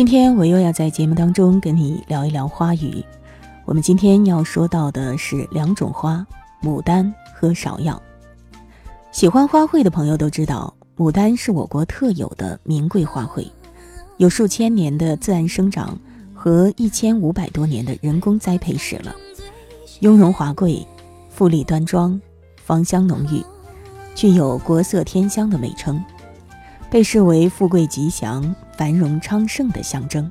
今天我又要在节目当中跟你聊一聊花语。我们今天要说到的是两种花：牡丹和芍药。喜欢花卉的朋友都知道，牡丹是我国特有的名贵花卉，有数千年的自然生长和一千五百多年的人工栽培史了。雍容华贵，富丽端庄，芳香浓郁，具有国色天香的美称。被视为富贵吉祥、繁荣昌盛的象征。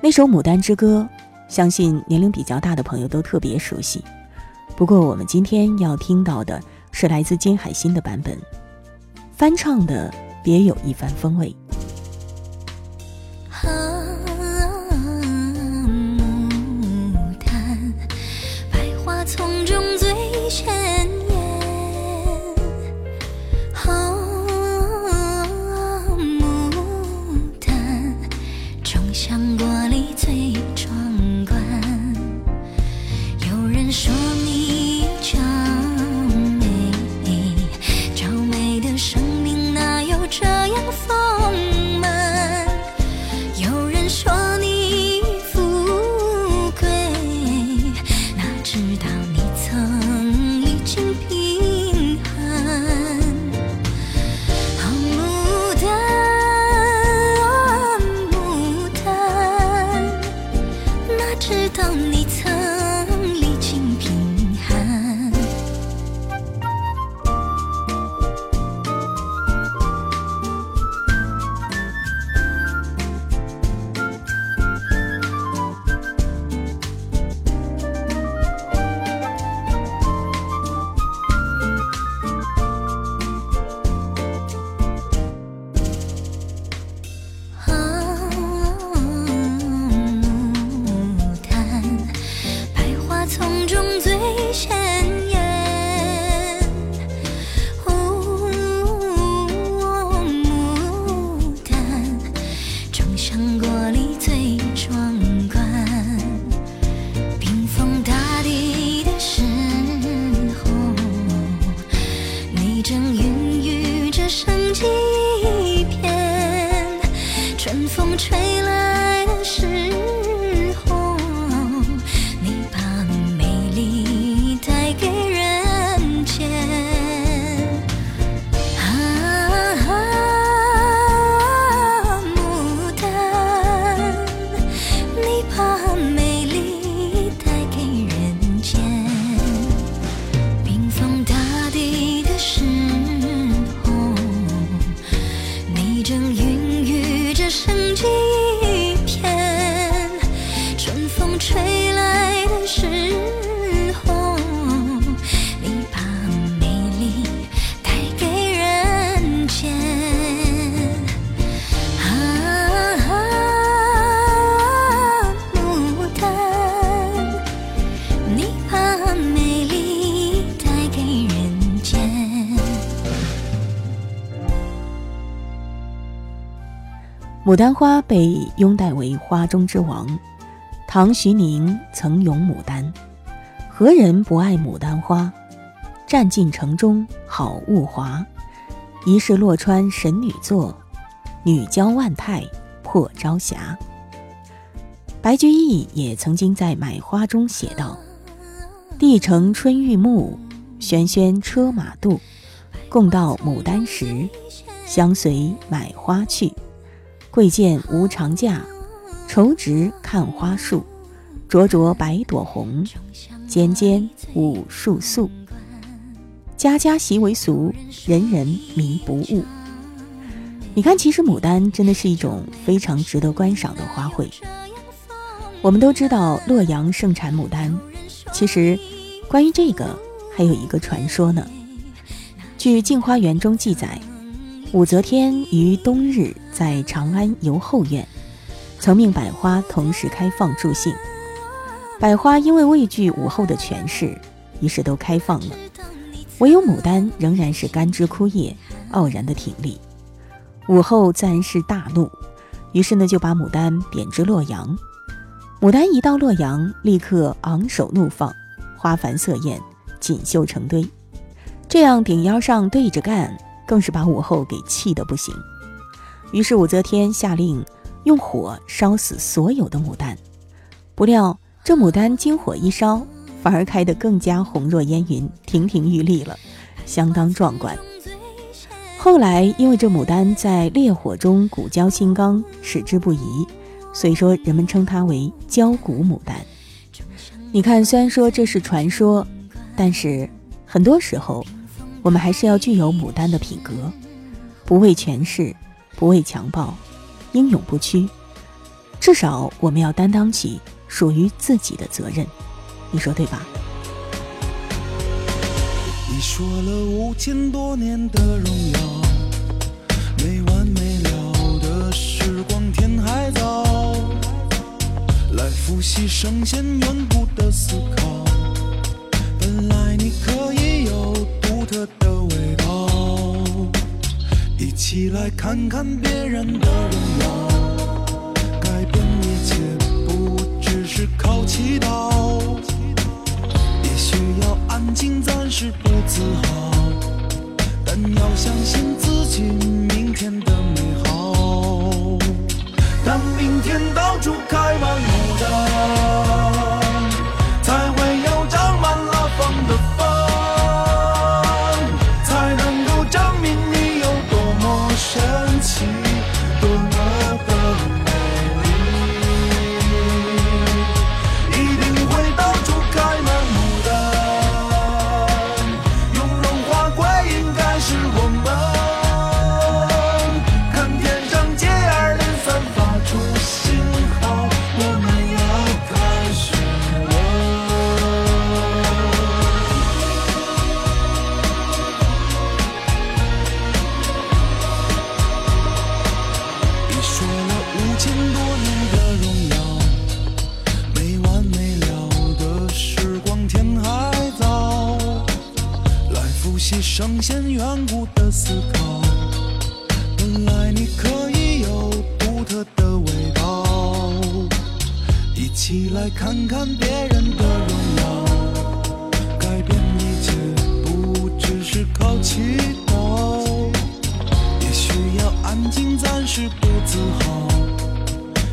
那首《牡丹之歌》，相信年龄比较大的朋友都特别熟悉。不过，我们今天要听到的是来自金海心的版本，翻唱的别有一番风味。牡丹花被拥戴为花中之王，唐徐宁曾咏牡丹：“何人不爱牡丹花？占尽城中好物华。疑是洛川神女作，女娇万态破朝霞。”白居易也曾经在《买花》中写道：“帝城春玉木，轩轩车马度。共到牡丹时，相随买花去。”贵贱无常价，愁直看花树。灼灼百朵红，尖尖五树素。家家习为俗，人人迷不悟。你看，其实牡丹真的是一种非常值得观赏的花卉。我们都知道洛阳盛产牡丹，其实关于这个还有一个传说呢。据《镜花缘》中记载。武则天于冬日在长安游后院，曾命百花同时开放助兴。百花因为畏惧武后的权势，于是都开放了，唯有牡丹仍然是干枝枯叶，傲然的挺立。武后自然是大怒，于是呢就把牡丹贬至洛阳。牡丹一到洛阳，立刻昂首怒放，花繁色艳，锦绣成堆，这样顶腰上对着干，更是把武后给气得不行。于是武则天下令用火烧死所有的牡丹，不料这牡丹经火一烧，反而开得更加红若烟云，亭亭玉立了，相当壮观。后来因为这牡丹在烈火中古胶新刚，矢志不移。所以说，人们称它为焦骨牡丹。你看，虽然说这是传说，但是很多时候，我们还是要具有牡丹的品格，不畏权势，不畏强暴，英勇不屈。至少我们要担当起属于自己的责任，你说对吧？你说了五千多年的荣耀，起圣贤远古的思考，本来你可以有独特的味道。一起来看看别人的荣耀，改变一切不只是靠祈祷。也许要安静，暂时不自豪，但要相信自己明天的美好。当明天到处开满牡丹，才会有长满了风的帆，才能够证明你有多么神奇，起来看看别人的荣耀，改变一切不只是靠祈祷。也许要安静，暂时不自豪，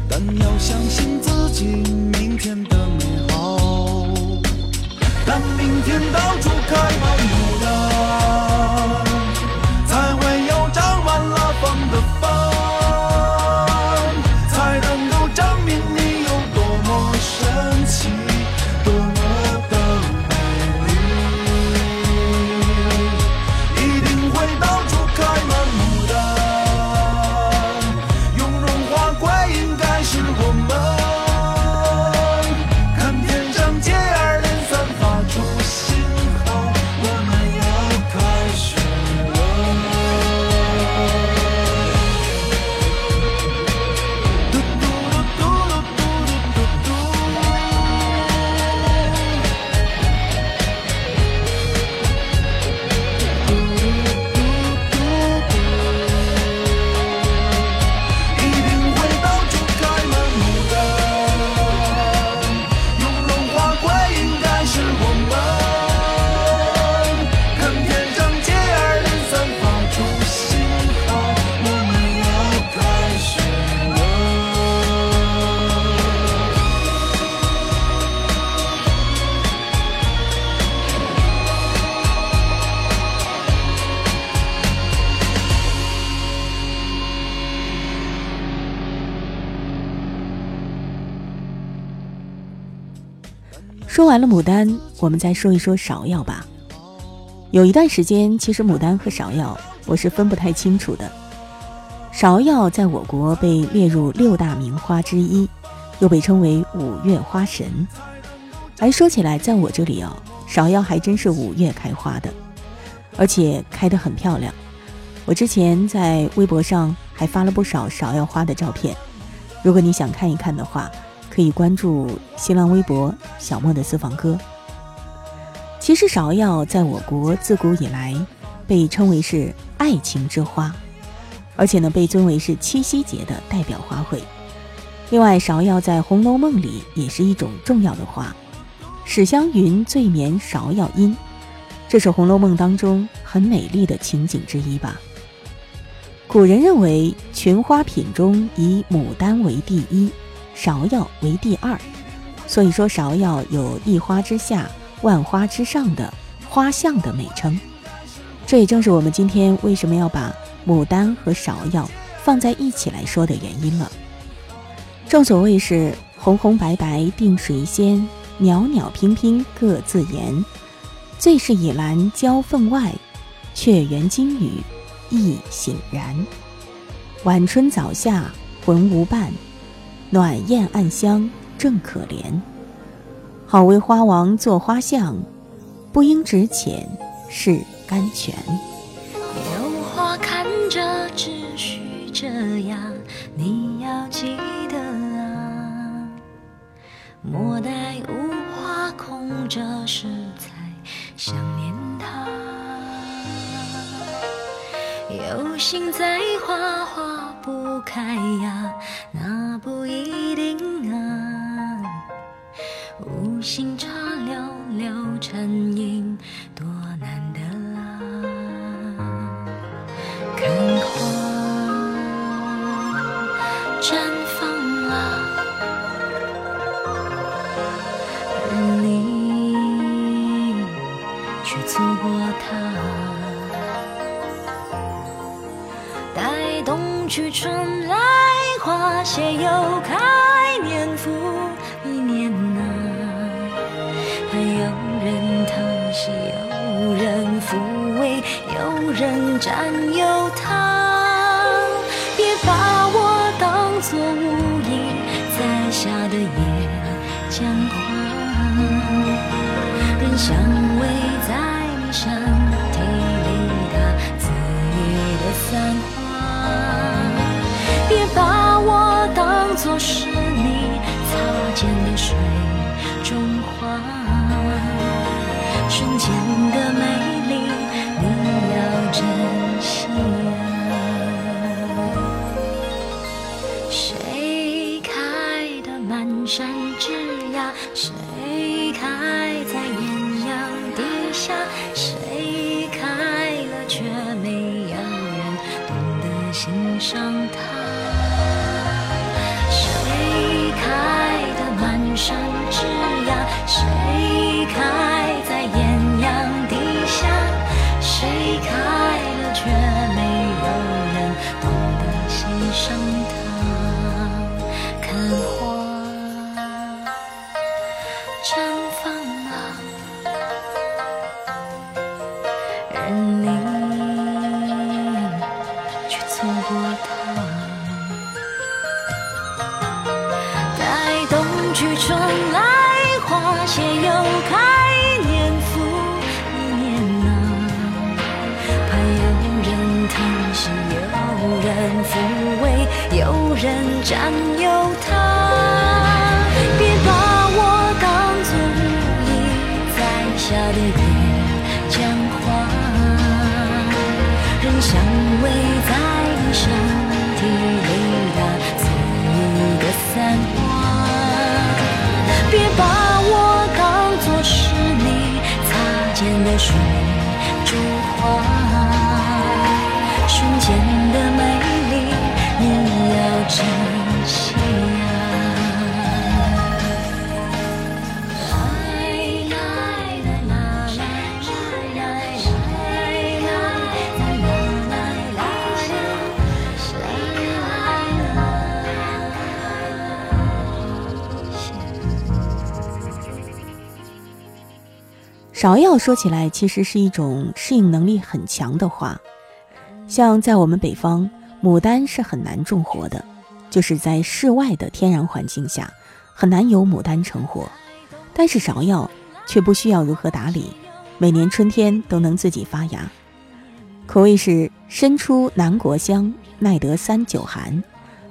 但要相信自己明天的美好。当明天到处开满花说完了牡丹，我们再说一说芍药吧。有一段时间，其实牡丹和芍药我是分不太清楚的。芍药在我国被列入六大名花之一，又被称为五月花神。哎，说起来，在我这里哦，芍药还真是五月开花的，而且开得很漂亮。我之前在微博上还发了不少芍药花的照片，如果你想看一看的话，可以关注新浪微博“小莫的私房歌”。其实芍药在我国自古以来被称为是爱情之花，而且呢被尊为是七夕节的代表花卉。另外，芍药在《红楼梦》里也是一种重要的花，“史湘云醉眠芍药阴”，这是《红楼梦》当中很美丽的情景之一吧。古人认为群花品中以牡丹为第一，芍药为第二，所以说芍药有一花之下。万花之上的花象的美称，这也正是我们今天为什么要把牡丹和芍药放在一起来说的原因了。正所谓是红红白白定谁先，袅袅娉娉各自言。最是倚栏交分外，却缘金雨意醒然。晚春早夏浑无伴，暖艳暗香正可怜。好为花王做花像，不应只浅是甘泉。有花看着只需这样，你要记得啊。莫待无花空折时才想念他。有心栽花花不开呀，那不无心插寥寥禅影，多难得啊！看花绽放啊，而你却错过它。待冬去春来，花谢又开，人占有它。别把我当作无意在下的野姜花，任香味在一生水珠花，瞬间的美丽你要珍。芍药说起来，其实是一种适应能力很强的花。像在我们北方，牡丹是很难种活的，就是在室外的天然环境下，很难有牡丹成活。但是芍药却不需要如何打理，每年春天都能自己发芽，可谓是身出南国香，耐得三九寒，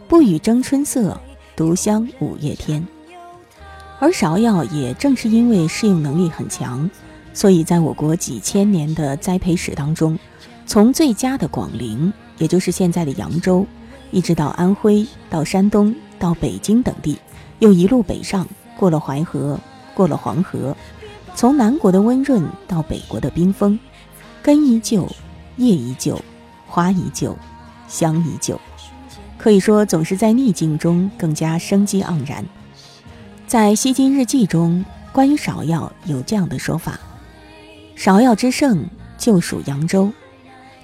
不与争春色，独香五月天。而芍药也正是因为适应能力很强，所以在我国几千年的栽培史当中，从最佳的广陵，也就是现在的扬州，一直到安徽、到山东、到北京等地，又一路北上，过了淮河，过了黄河，从南国的温润到北国的冰封，根依旧，叶依旧，花依旧，香依旧，可以说总是在逆境中更加生机盎然。在《西京日记》中，关于芍药有这样的说法：“芍药之盛，就属扬州。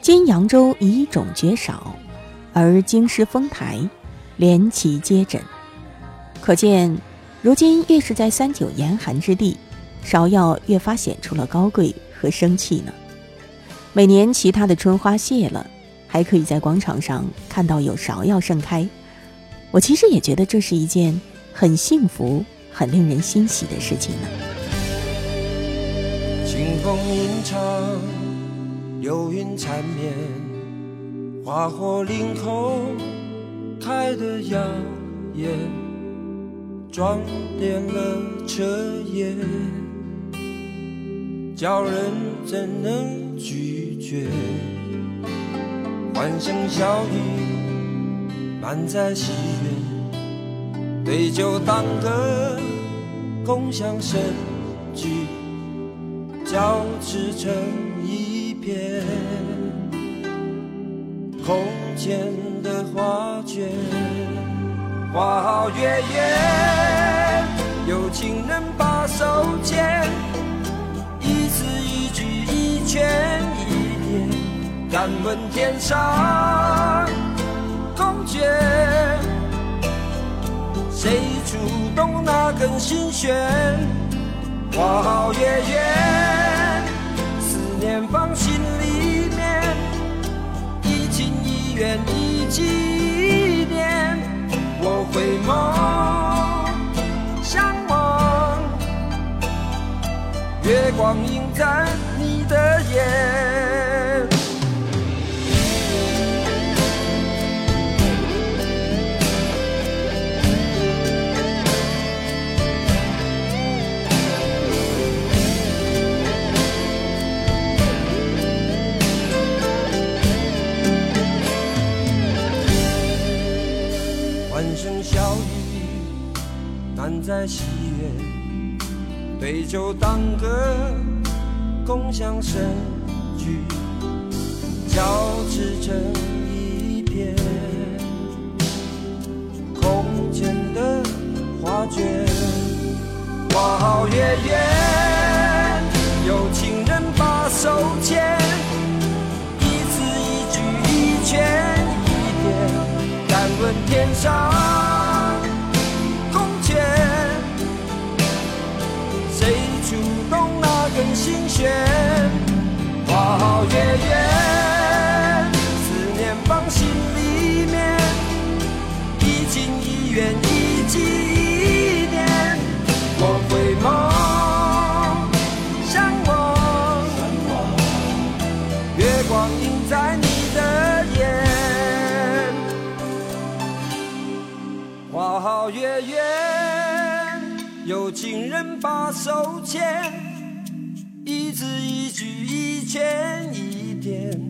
今扬州乙种绝少，而京师丰台，连其皆枕。”可见，如今越是在三九严寒之地，芍药越发显出了高贵和生气呢。每年其他的春花谢了，还可以在广场上看到有芍药盛开。我其实也觉得这是一件很幸福。很令人欣喜的事情呢。清风吟唱，流云缠绵，花火林空开得耀眼，装点了彻夜，叫人怎能拒绝？欢声笑语满载喜悦。对酒当歌，共享盛举，交织成一片空间的画卷。花好月圆，有情人把手牵，一字一句一圈一点，敢问天上宫阙。谁触动那根心弦？花好月圆，放心里面，一情一愿一纪念。我回眸相望，月光映在你的眼。在喜悦，对酒当歌，共享盛举，交织成一片空间的画卷。花好月圆，有情人把手牵，一字一句一圈一点，敢问天上。心弦，花好月圆，思念放心里面，一情一愿一纪念。我回眸相望，月光映在你的眼。花好月圆，有情人把手牵。聚一千，一点，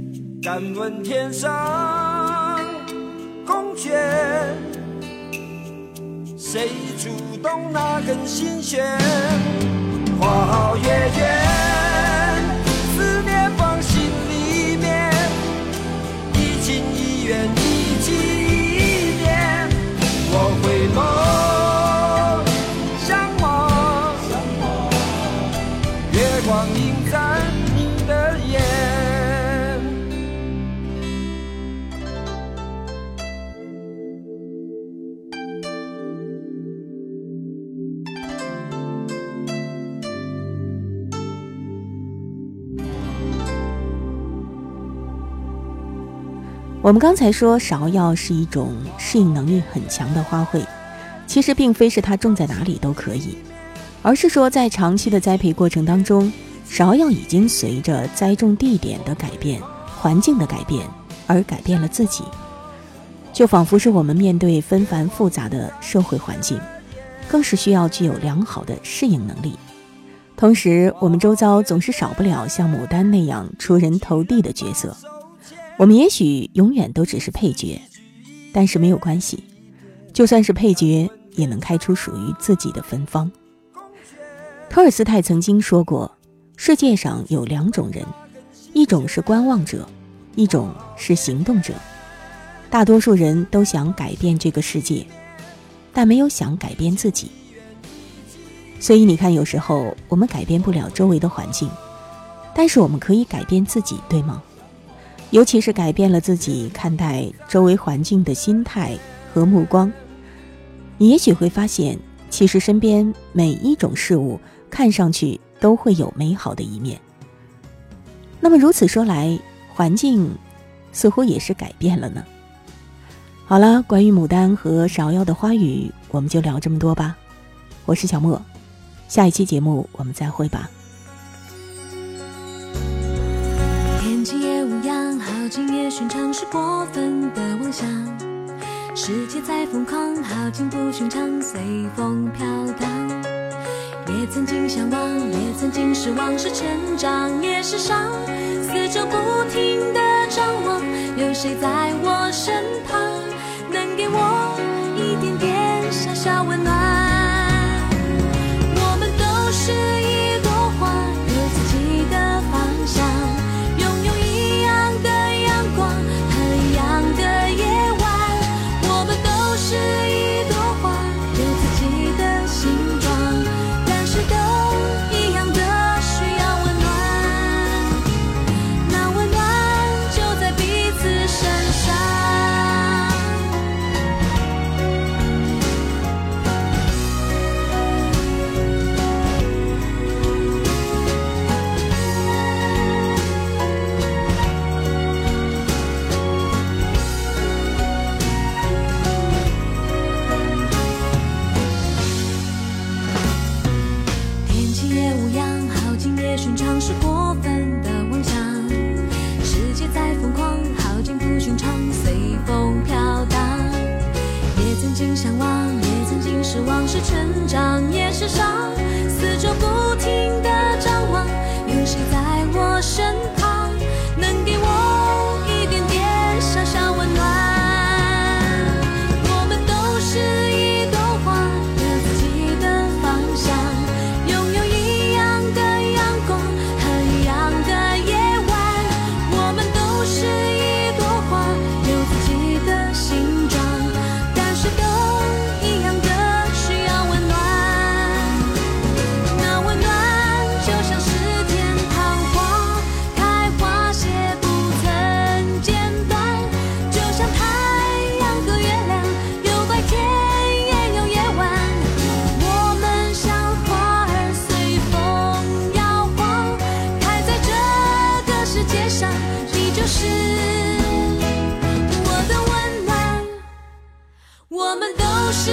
敢问天上宫阙，谁触动那根心弦？花好月圆，我们刚才说芍药是一种适应能力很强的花卉，其实并非是它种在哪里都可以，而是说在长期的栽培过程当中，芍药已经随着栽种地点的改变、环境的改变而改变了自己。就仿佛是我们面对纷繁复杂的社会环境，更是需要具有良好的适应能力。同时，我们周遭总是少不了像牡丹那样出人头地的角色。我们也许永远都只是配角，但是没有关系，就算是配角，也能开出属于自己的芬芳。托尔斯泰曾经说过：“世界上有两种人，一种是观望者，一种是行动者。”大多数人都想改变这个世界，但没有想改变自己。所以你看，有时候我们改变不了周围的环境，但是我们可以改变自己，对吗？尤其是改变了自己看待周围环境的心态和目光，你也许会发现，其实身边每一种事物看上去都会有美好的一面。那么如此说来，环境似乎也是改变了呢。好了，关于牡丹和芍药的花语，我们就聊这么多吧。我是小莫，下一期节目我们再会吧。寻常，是过分的妄想。世界在疯狂，好景不寻常，随风飘荡。也曾经向往，也曾经失望，是成长，也是伤。四周不停的张望，有谁在我身旁？能给我街上，你就是我的温暖。我们都是